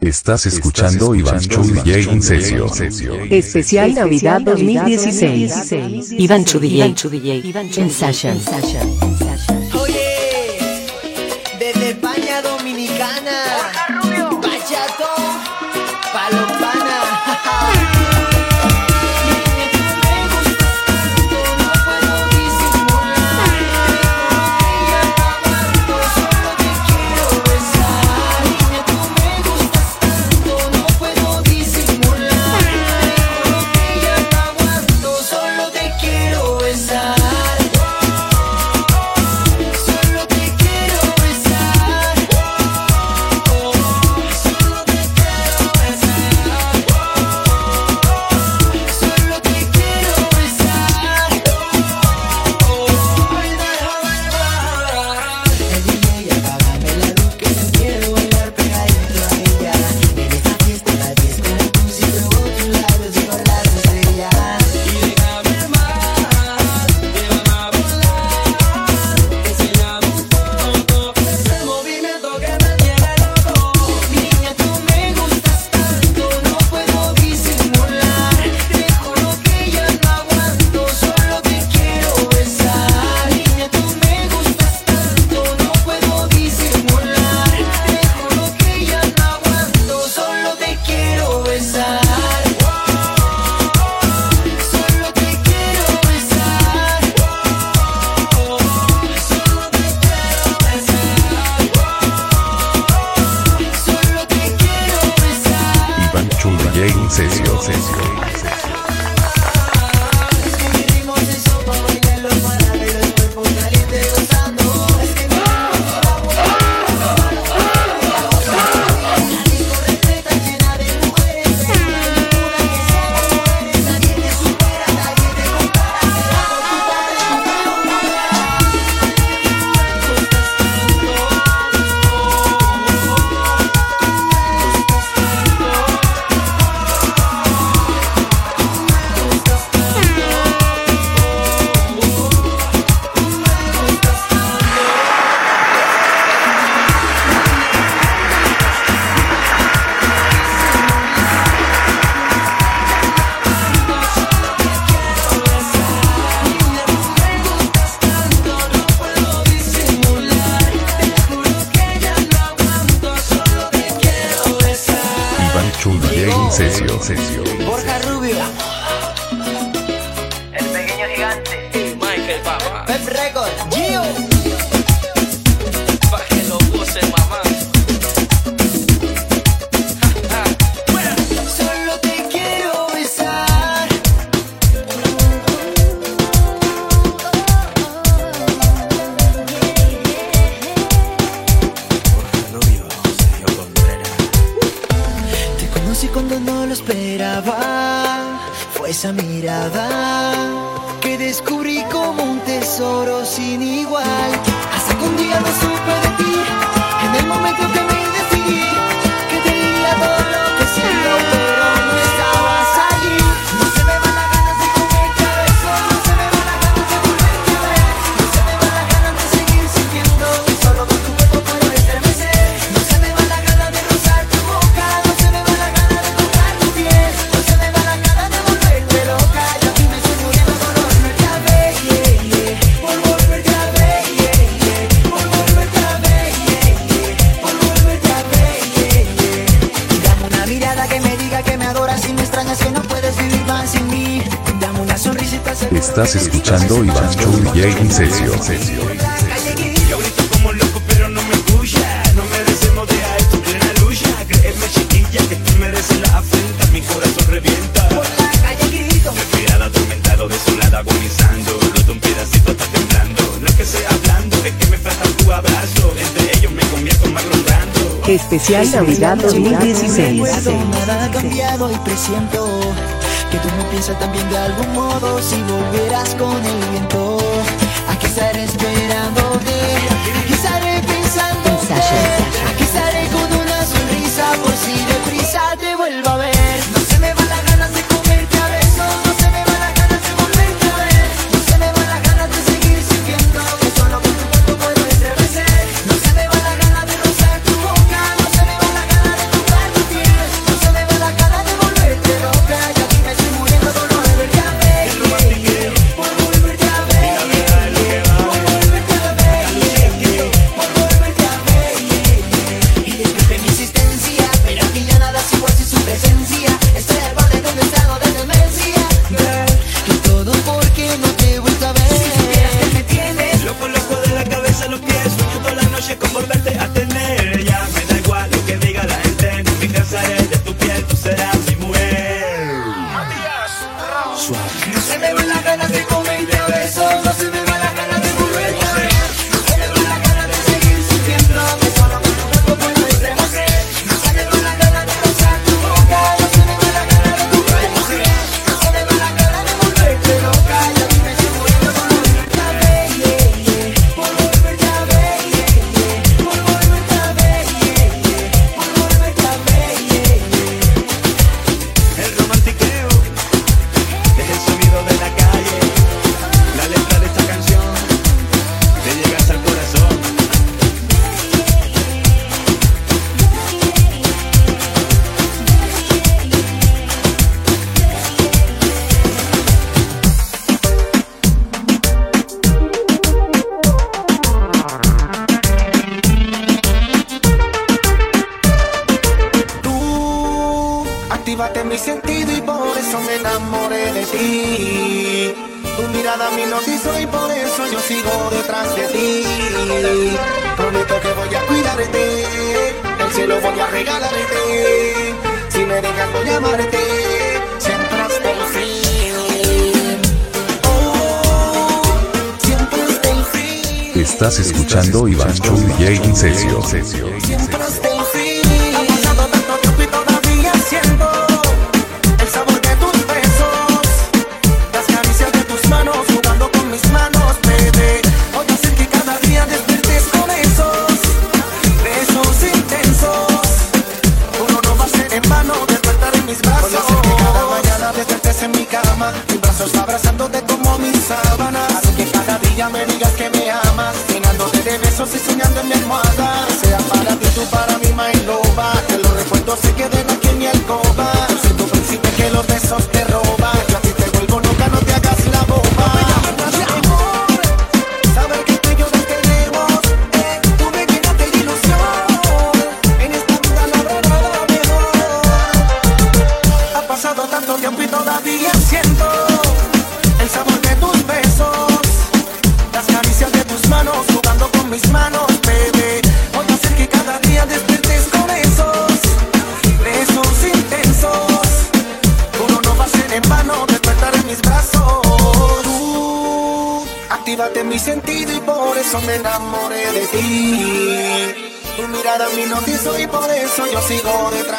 Estás escuchando, Estás escuchando Iván Chu DJ Sesio. Especial Navidad 2016. Iván Chu DJ. Iván Especial Navidad 2016. Nada cambiado y presiento que tú me piensas también de algún modo si volvieras con el viento. Aquí estaré esperándote, aquí estaré pensando, aquí estaré con una sonrisa por si deprisa te vuelva a ver. enamoré de ti. Tu mirada me hipnotizó y por eso yo sigo detrás de ti. Prometo que voy a cuidarte, el cielo voy a regalarte. Si me dejas voy a amarte, siempre hasta el fin. Oh, siempre hasta el fin. Estás escuchando Iván Chu y Jay Sesio. todo se quede yo sigo de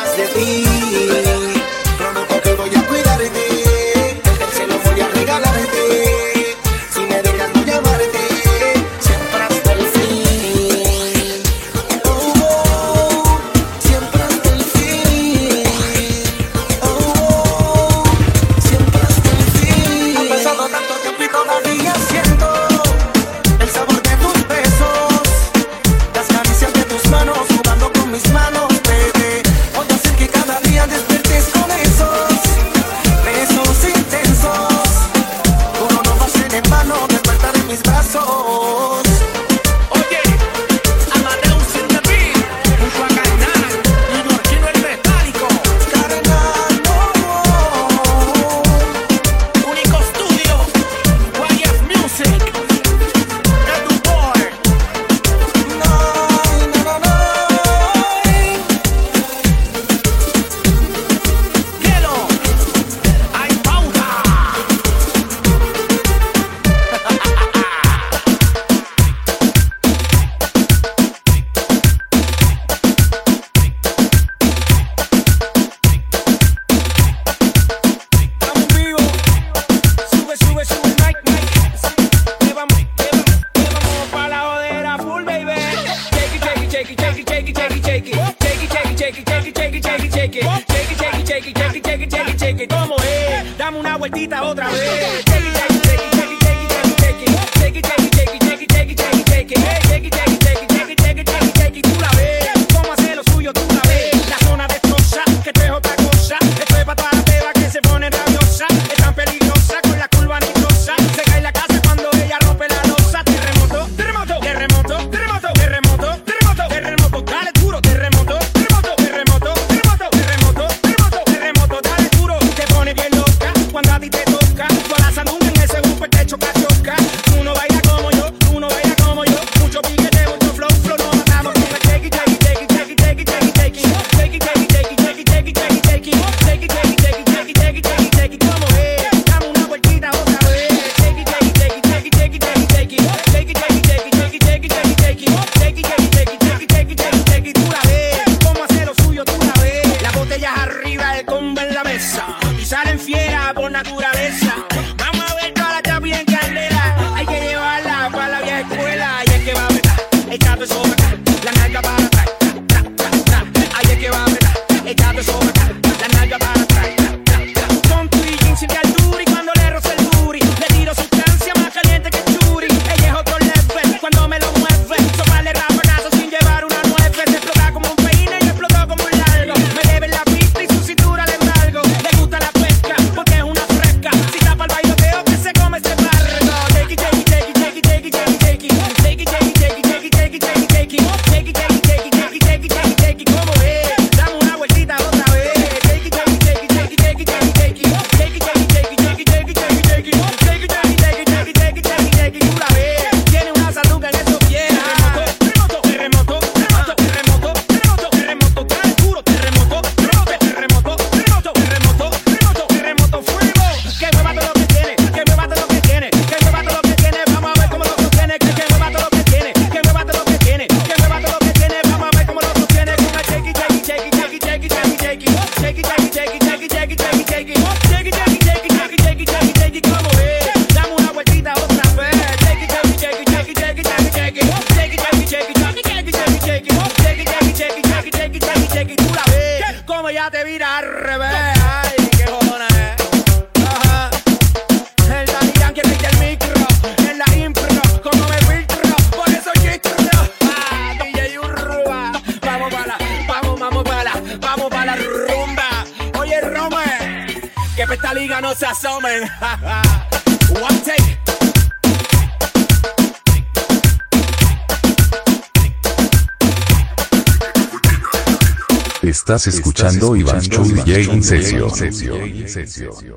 Incesio.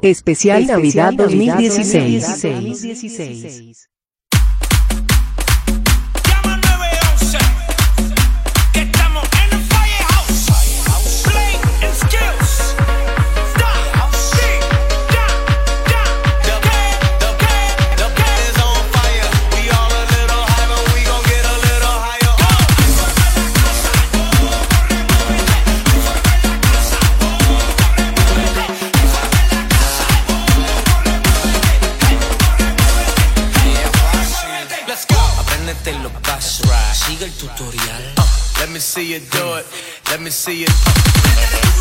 Especial Navidad 2016. you do it. Let me see you.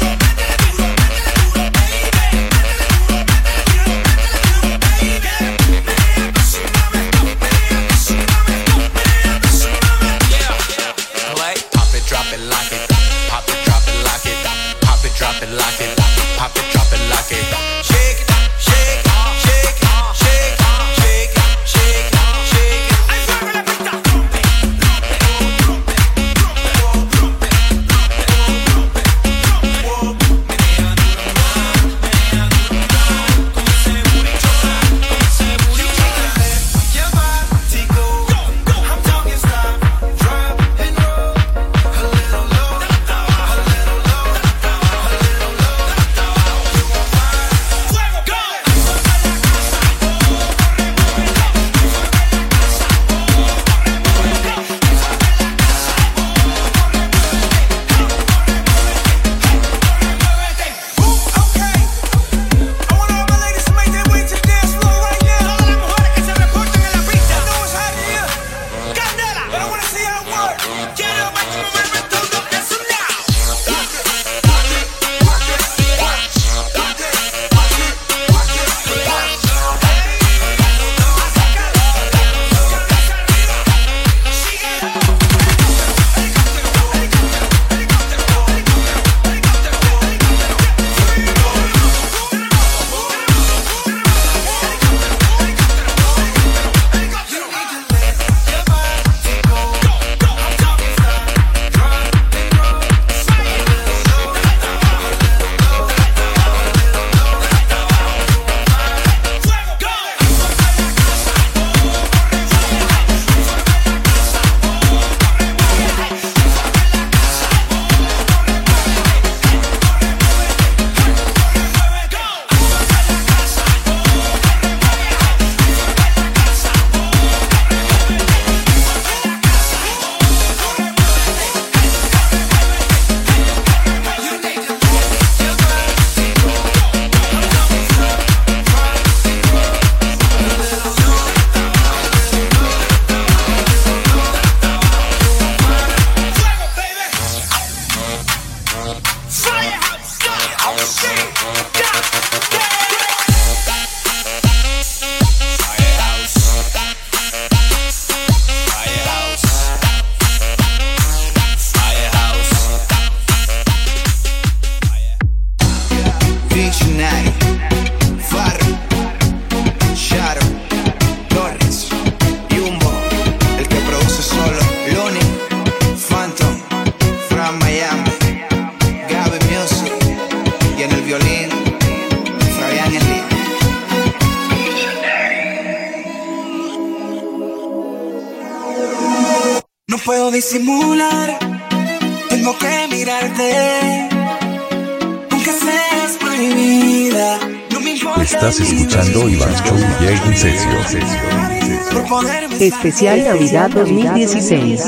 Especial Navidad 2016.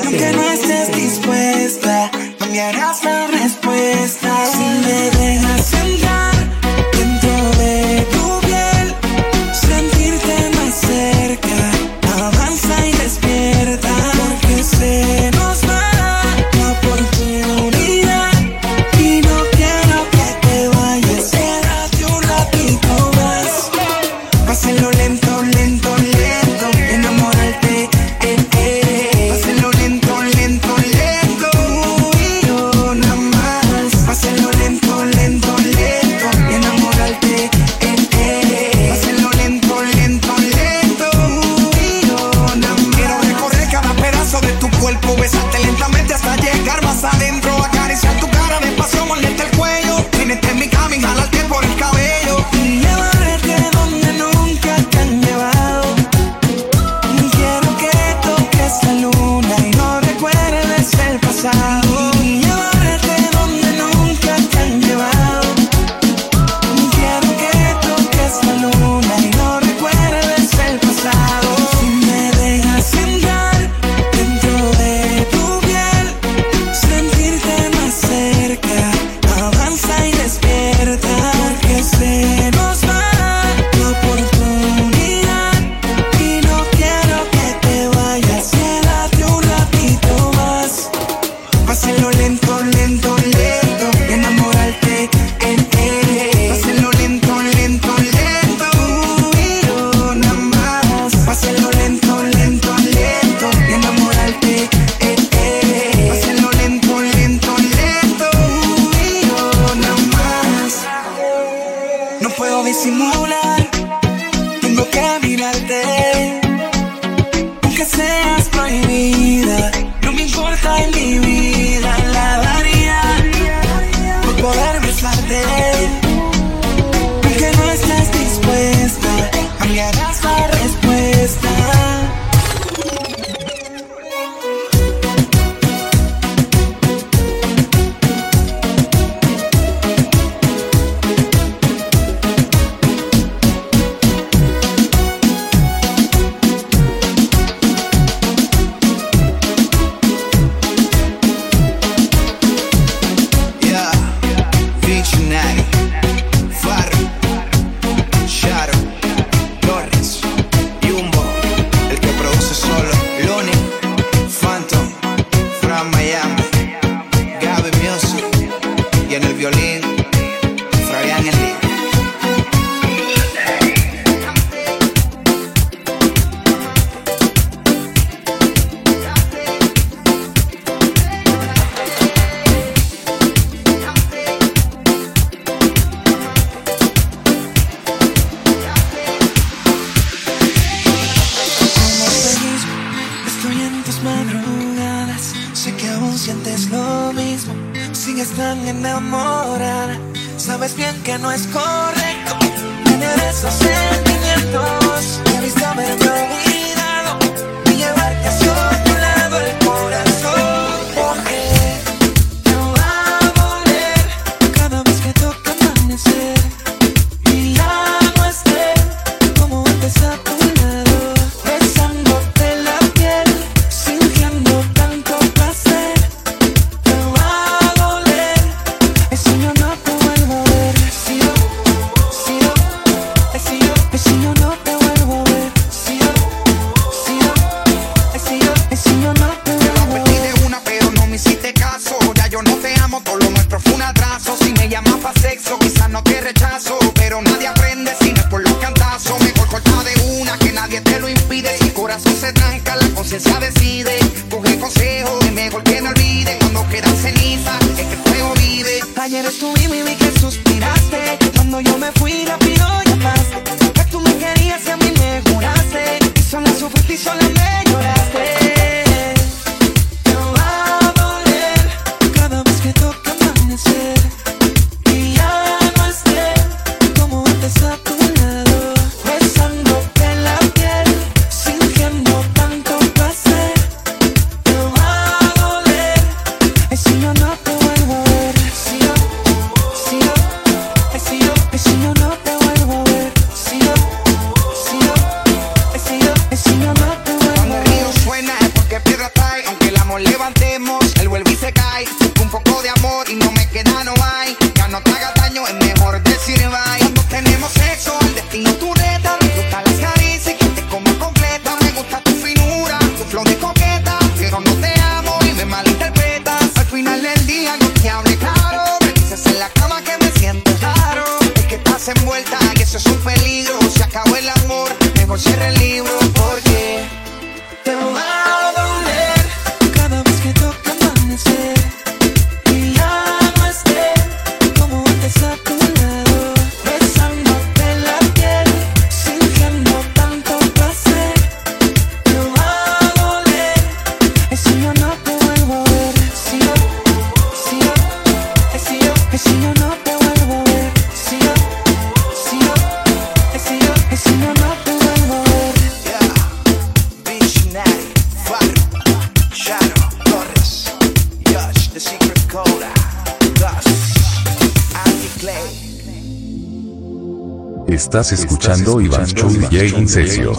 Estás escuchando Iván Chu DJ In Session.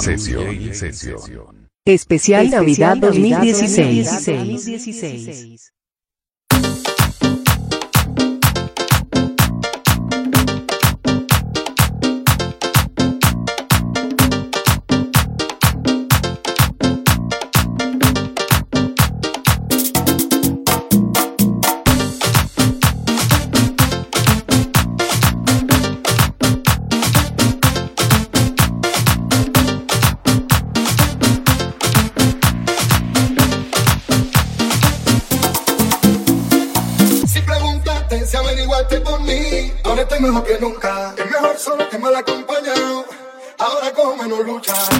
Especial Navidad 2016. Como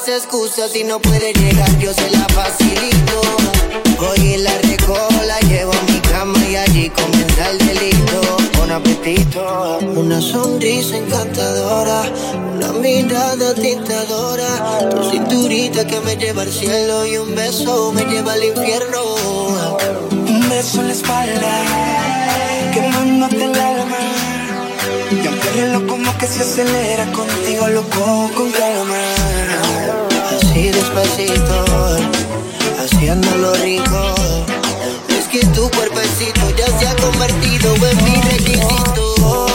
las excusas si no puede llegar, yo se la facilito. Hoy la recojo, la llevo a mi cama y comienza el delito con apetito. Una sonrisa encantadora, una mirada tentadora. Tu cinturita que me lleva al cielo y un beso me lleva al infierno. Un beso en la espalda, quemándote el alma. Y aunque el reloj como que se acelera contigo, loco, con calma. Despacito, haciéndolo rico. Es que tu cuerpecito ya se ha convertido en mi requisito.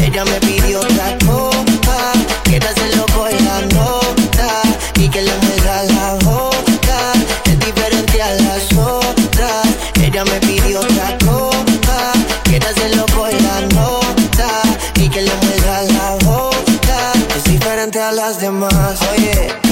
Ella me pidió otra copa. Quiere hacerlo con la nota y que le mueva la boca. Es diferente a las otras. Ella me pidió otra copa. Quiere hacerlo con la nota y que le mueva la boca. Es diferente a las demás. Oye.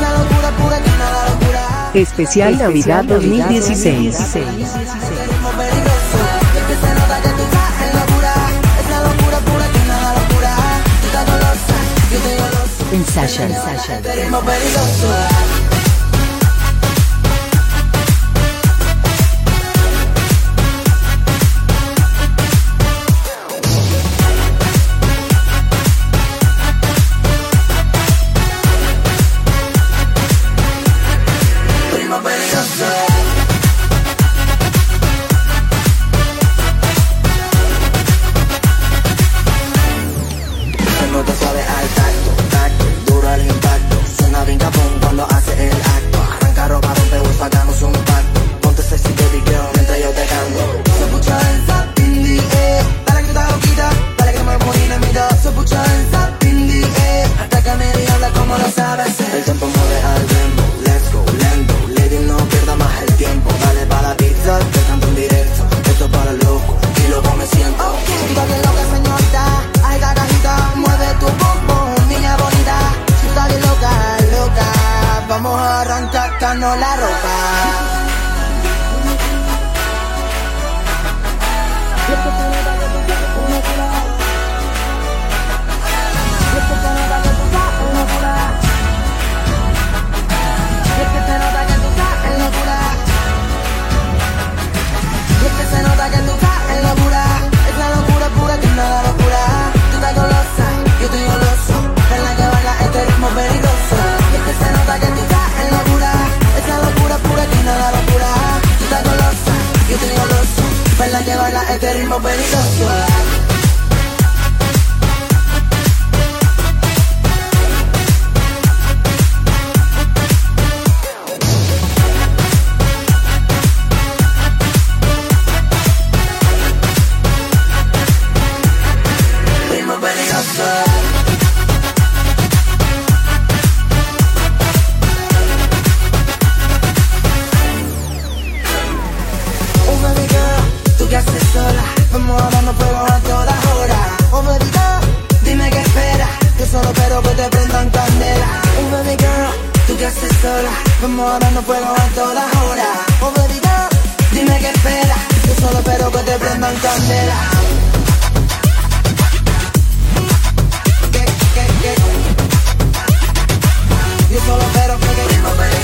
La locura pura que nada locura. Especial Navidad 2016. Ritmo vamos a darnos fuego a todas horas. Oh baby girl, dime qué esperas, yo solo espero que te prendan candela. Oh baby girl, tú que haces sola, vamos a darnos fuego a todas horas. Oh baby girl, dime qué esperas, yo solo espero que te prendan candela. Yo solo espero que. Que,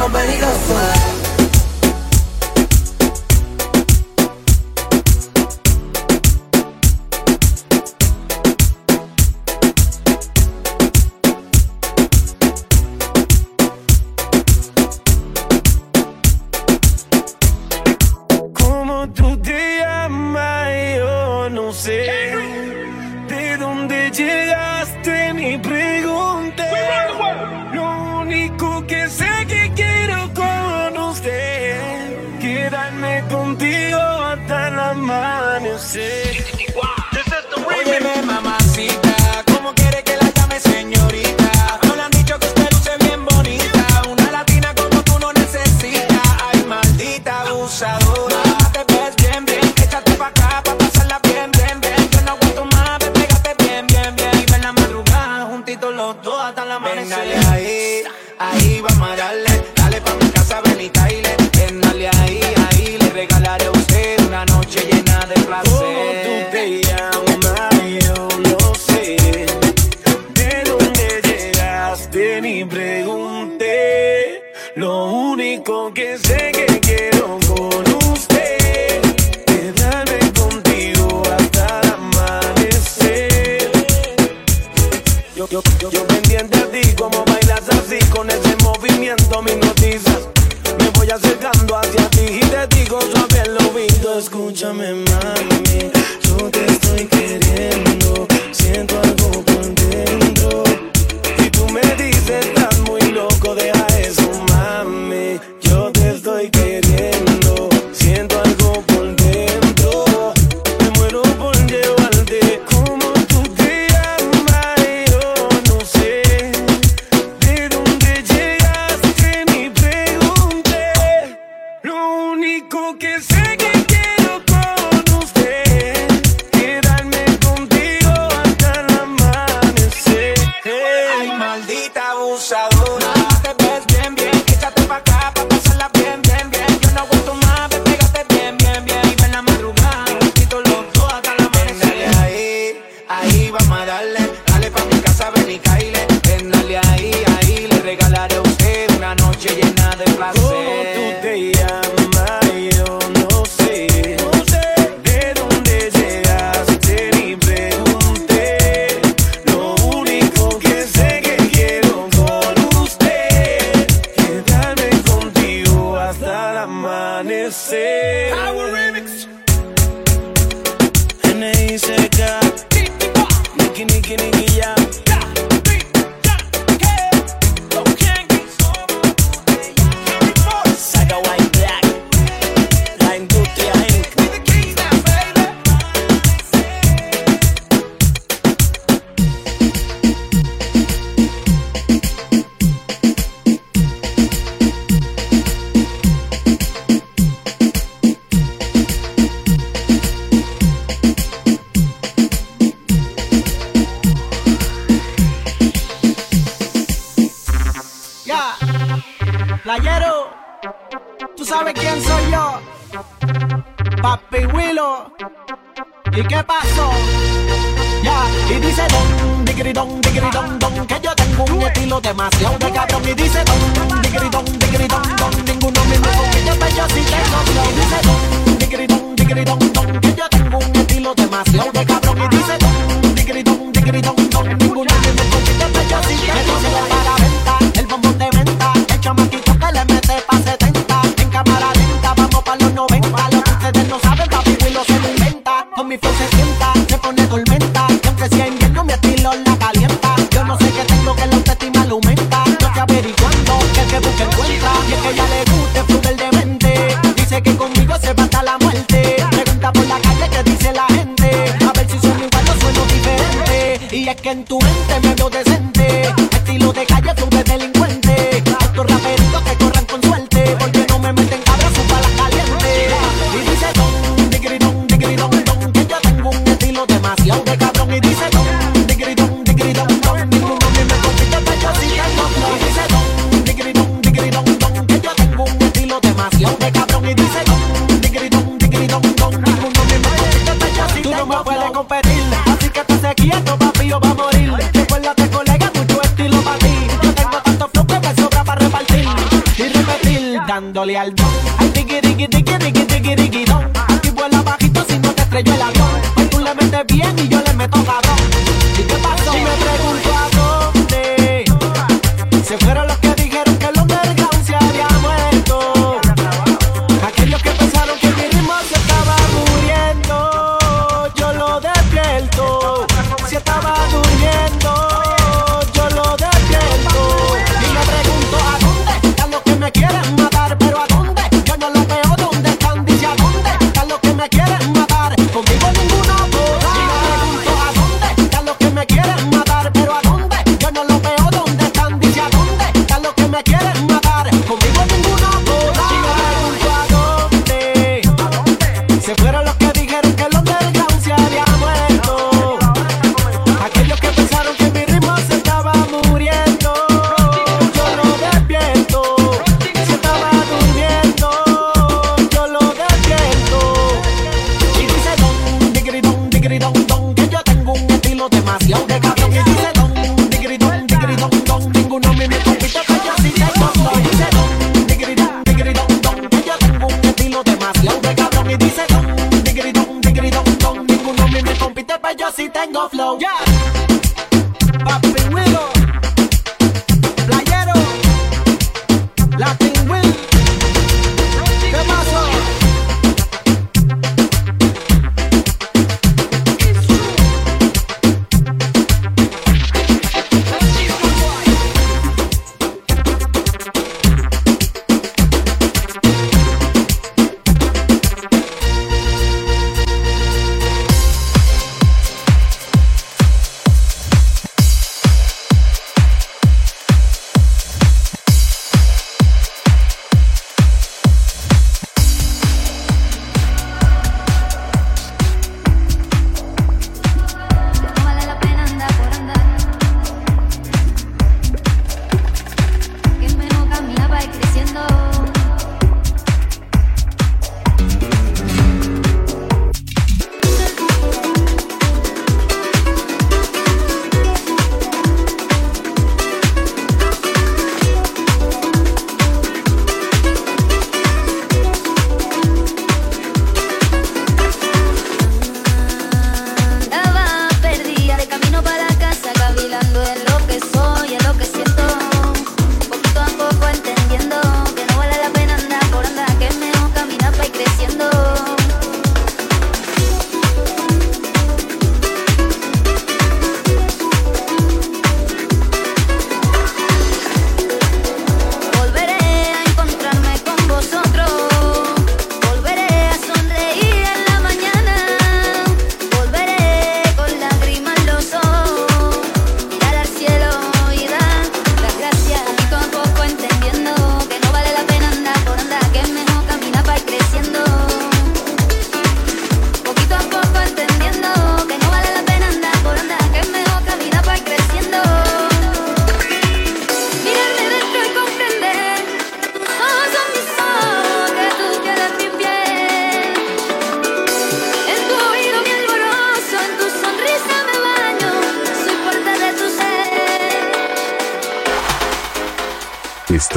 nobody goes Yo, yo, yo pendiente a ti, como bailas así, con ese movimiento me noticias. Me voy acercando hacia ti y te digo suave el oído. Escúchame, mami, yo te estoy queriendo. Siento algo por dentro. Y tú me dices, estás muy loco, deja eso, mami. Yo te estoy queriendo. digridón, digridón, don, que yo tengo un estilo demasiado de cabrón. Y dice don, digridón, digridón, don, ninguno me mejor que yo, pero yo sí tengo flow, dice don, digridón, digridón, don, que yo tengo un estilo demasiado de cabrón. en tu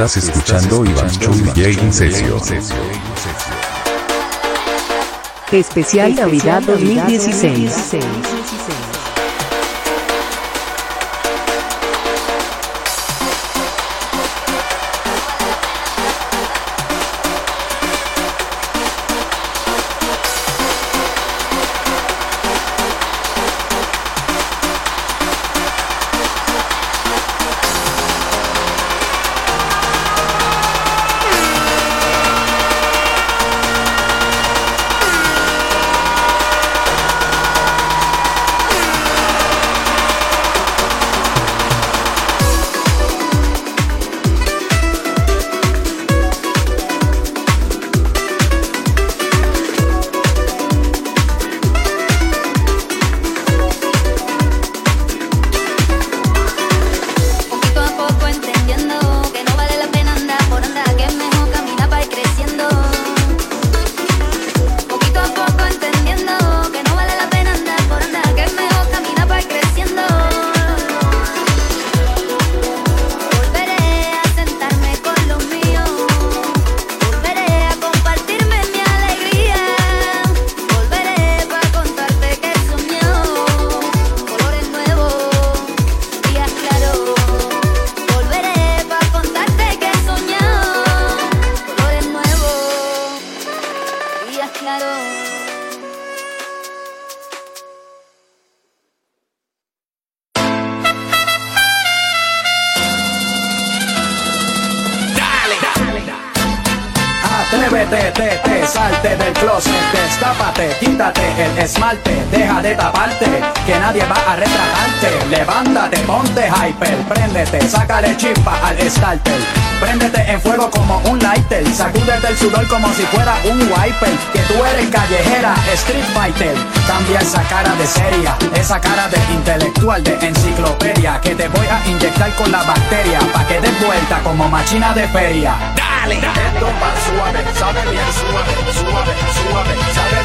Estás escuchando Iván Chu DJ Incesio. Especial Navidad 2016. esmalte, deja de taparte, que nadie va a retratarte. Levántate, ponte hyper, préndete, sácale chispa al starter. Préndete en fuego como un lighter, sacúdete el sudor como si fuera un wiper. Que tú eres callejera, street fighter. Cambia esa cara de seria, esa cara de intelectual de enciclopedia. Que te voy a inyectar con la bacteria, pa' que des vuelta como machina de feria. Dale, dale. Esto va suave, sabe bien suave, suave, suave, sabe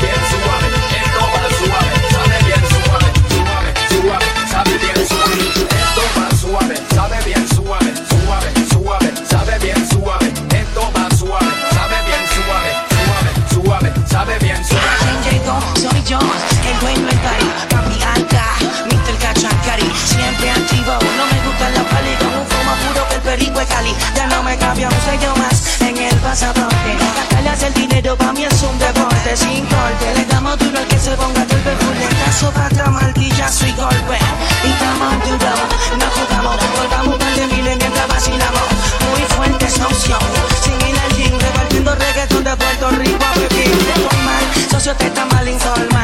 Ya no me cambia un sello más en el pasaporte. Gastarle el dinero para mí es un deporte sin corte. Le damos duro al que se ponga del perfuletazo, patra, martillazo y golpe. Y estamos duros, no jugamos, colgamos un par de miles mientras vacilamos. Muy fuerte esa opción, sin ir al gym, repartiendo reggaetón de Puerto Rico a Pekín. socio, te está mal informado.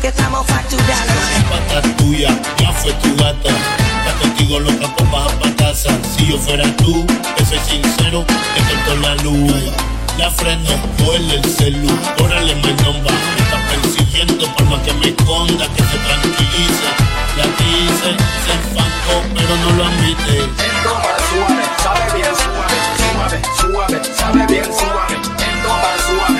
que estamos facturando. Pata tuya, ya fue tu gata. Está contigo loca, pues baja pa' casa. Si yo fuera tú, te soy sincero, te corto la luz. La freno, vuelve el celu, órale me nomba, me está persiguiendo por más que me esconda, que se tranquilice, la dice, se enfangó, pero no lo admite. Entonces suave, sabe bien suave, suave, suave, sabe bien suave, entonces suave.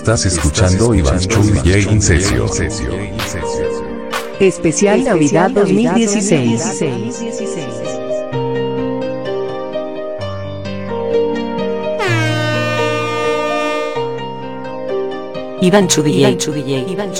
Estás escuchando Iván Chuy DJ Incesio. Especial Navidad 2016. Iván Chu Iván Chu Iván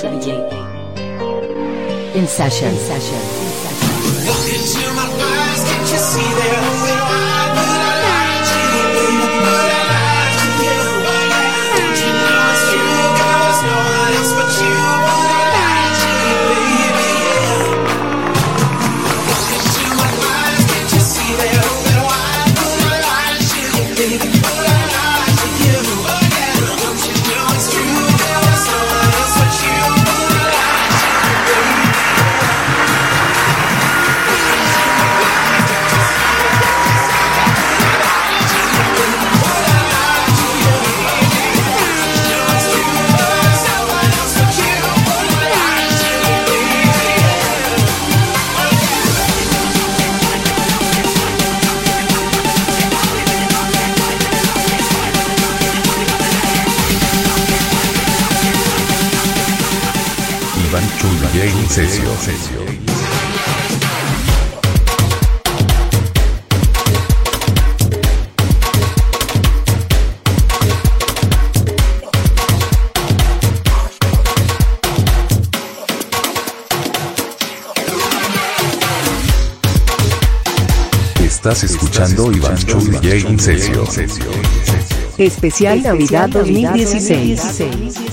Estás escuchando Iván Chu DJ Incesio. Especial Navidad 2016.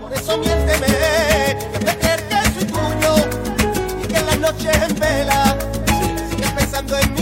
por eso miénteme, déjame creer que soy tuyo y que en las noches en vela sigues pensando en mí.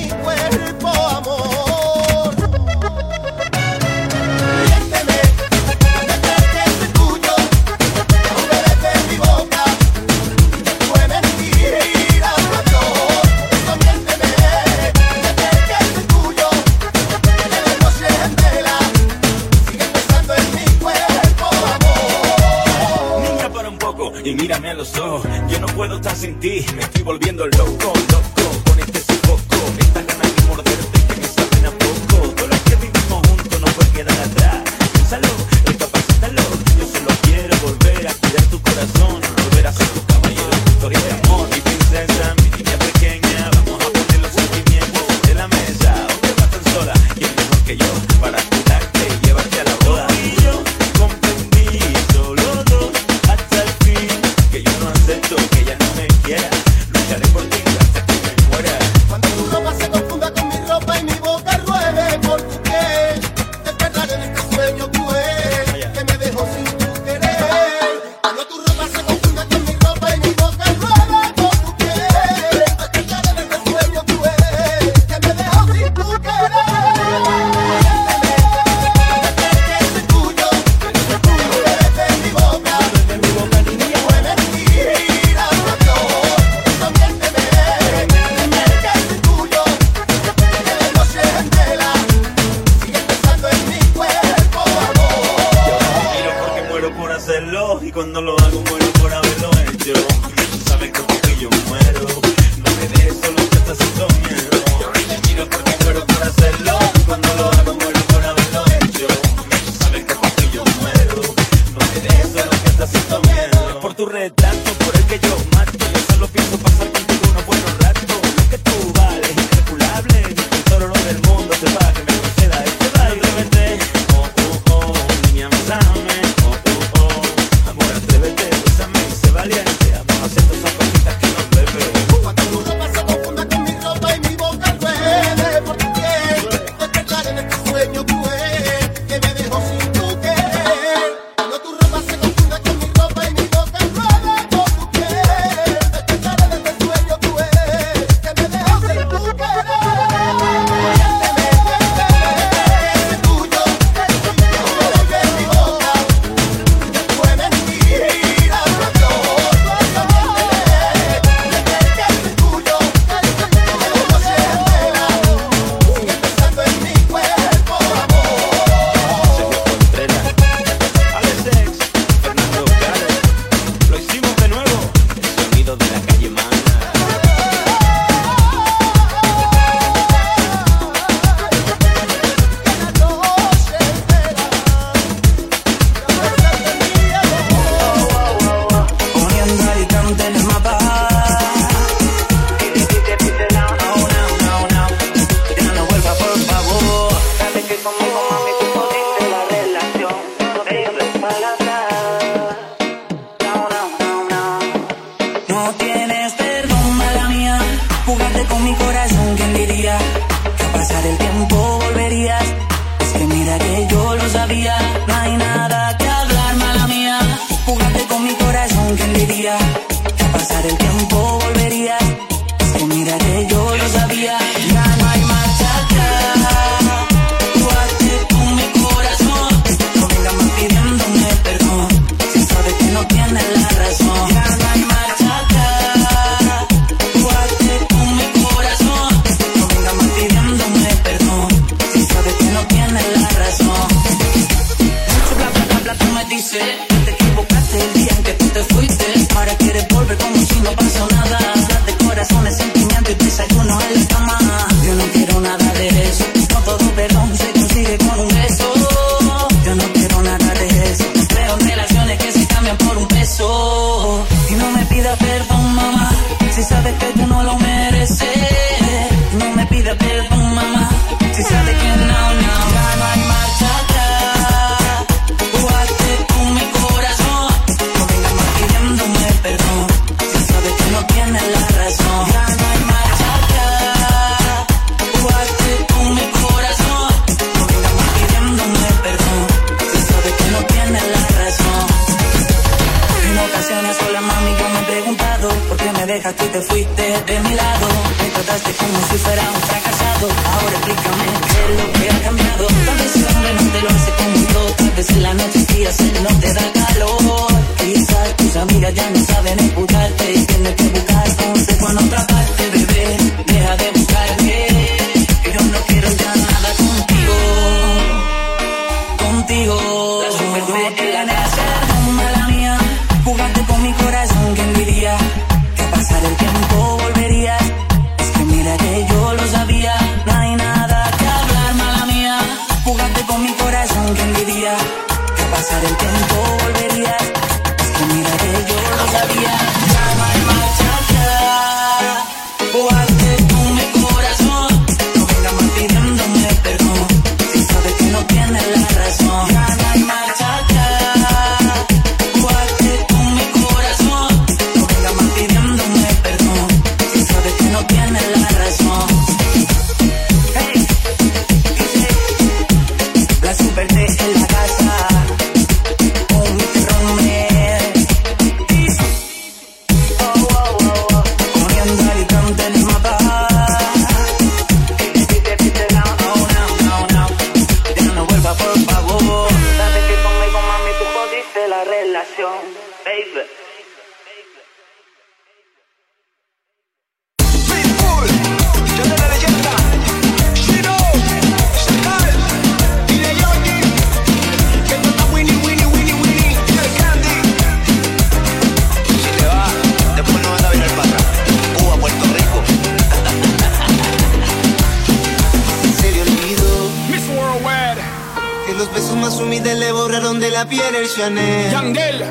prisionero.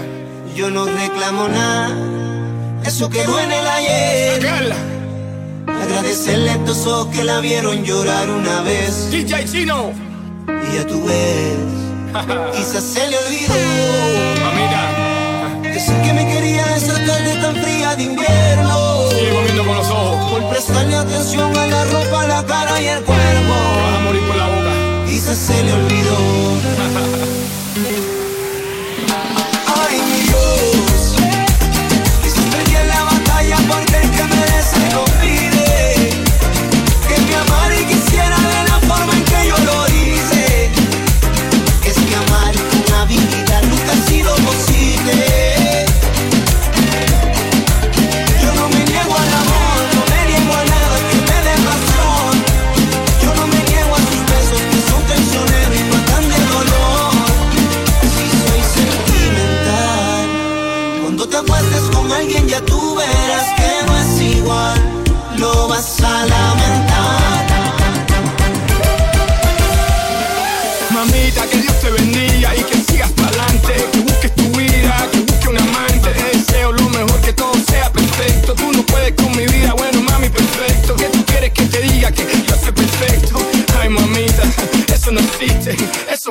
Yo no reclamo nada, eso quedó en el ayer. Agradecerle a estos ojos que la vieron llorar una vez. DJ Chino. Y ya tú ves, quizás se le olvidó. Oh, mamita. Decir que me quería esa tarde tan fría de invierno. Sigue comiendo con los ojos. Por prestarle atención a la ropa, la cara y el cuerpo. Vas a morir por la boca. Quizás se le olvidó.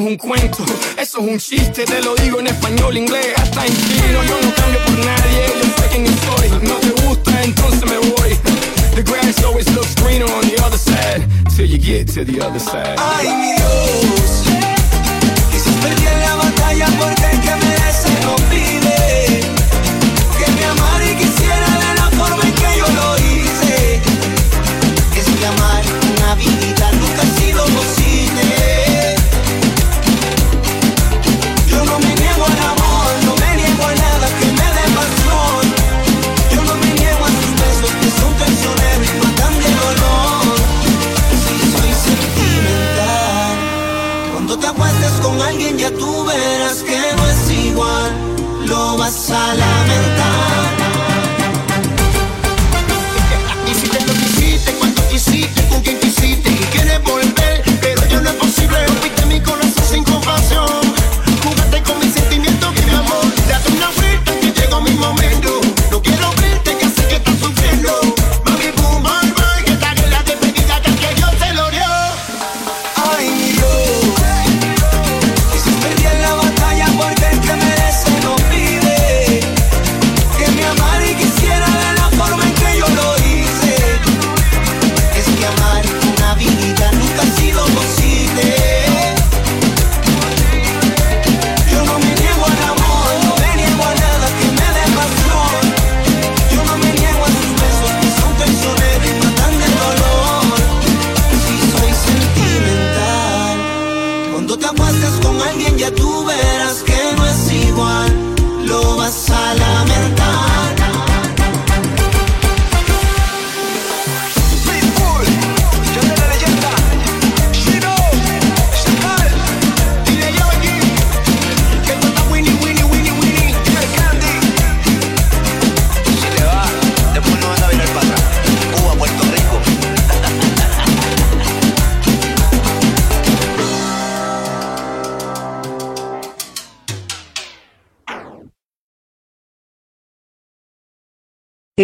un cuento, eso es un chiste, te lo digo en español, inglés, hasta en chino. Yo no cambio por nadie, yo sé quién soy. No te gusta, entonces me voy. The grass always looks greener on the other side, till you get to the other side. Ay, mi Dios, quizás perdí la batalla por dentro.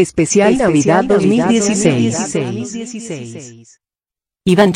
Especial, Navidad 2016. 2016. Iván